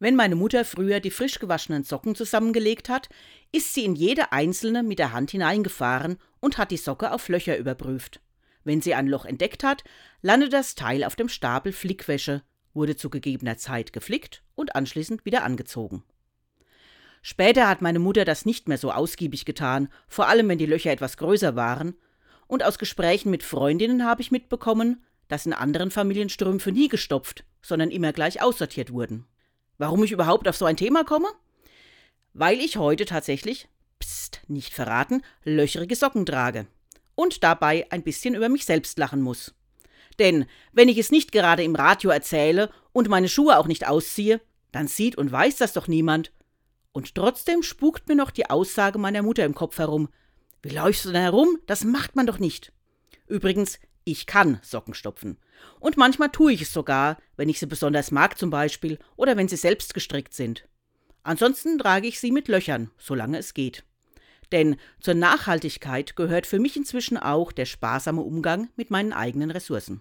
Wenn meine Mutter früher die frisch gewaschenen Socken zusammengelegt hat, ist sie in jede einzelne mit der Hand hineingefahren und hat die Socke auf Löcher überprüft. Wenn sie ein Loch entdeckt hat, landete das Teil auf dem Stapel Flickwäsche, wurde zu gegebener Zeit geflickt und anschließend wieder angezogen. Später hat meine Mutter das nicht mehr so ausgiebig getan, vor allem wenn die Löcher etwas größer waren, und aus Gesprächen mit Freundinnen habe ich mitbekommen, dass in anderen Familien Strümpfe nie gestopft, sondern immer gleich aussortiert wurden. Warum ich überhaupt auf so ein Thema komme? Weil ich heute tatsächlich, pst, nicht verraten, löcherige Socken trage und dabei ein bisschen über mich selbst lachen muss. Denn wenn ich es nicht gerade im Radio erzähle und meine Schuhe auch nicht ausziehe, dann sieht und weiß das doch niemand. Und trotzdem spukt mir noch die Aussage meiner Mutter im Kopf herum. Wie läufst du denn herum? Das macht man doch nicht. Übrigens, ich kann Socken stopfen. Und manchmal tue ich es sogar, wenn ich sie besonders mag zum Beispiel oder wenn sie selbst gestrickt sind. Ansonsten trage ich sie mit Löchern, solange es geht. Denn zur Nachhaltigkeit gehört für mich inzwischen auch der sparsame Umgang mit meinen eigenen Ressourcen.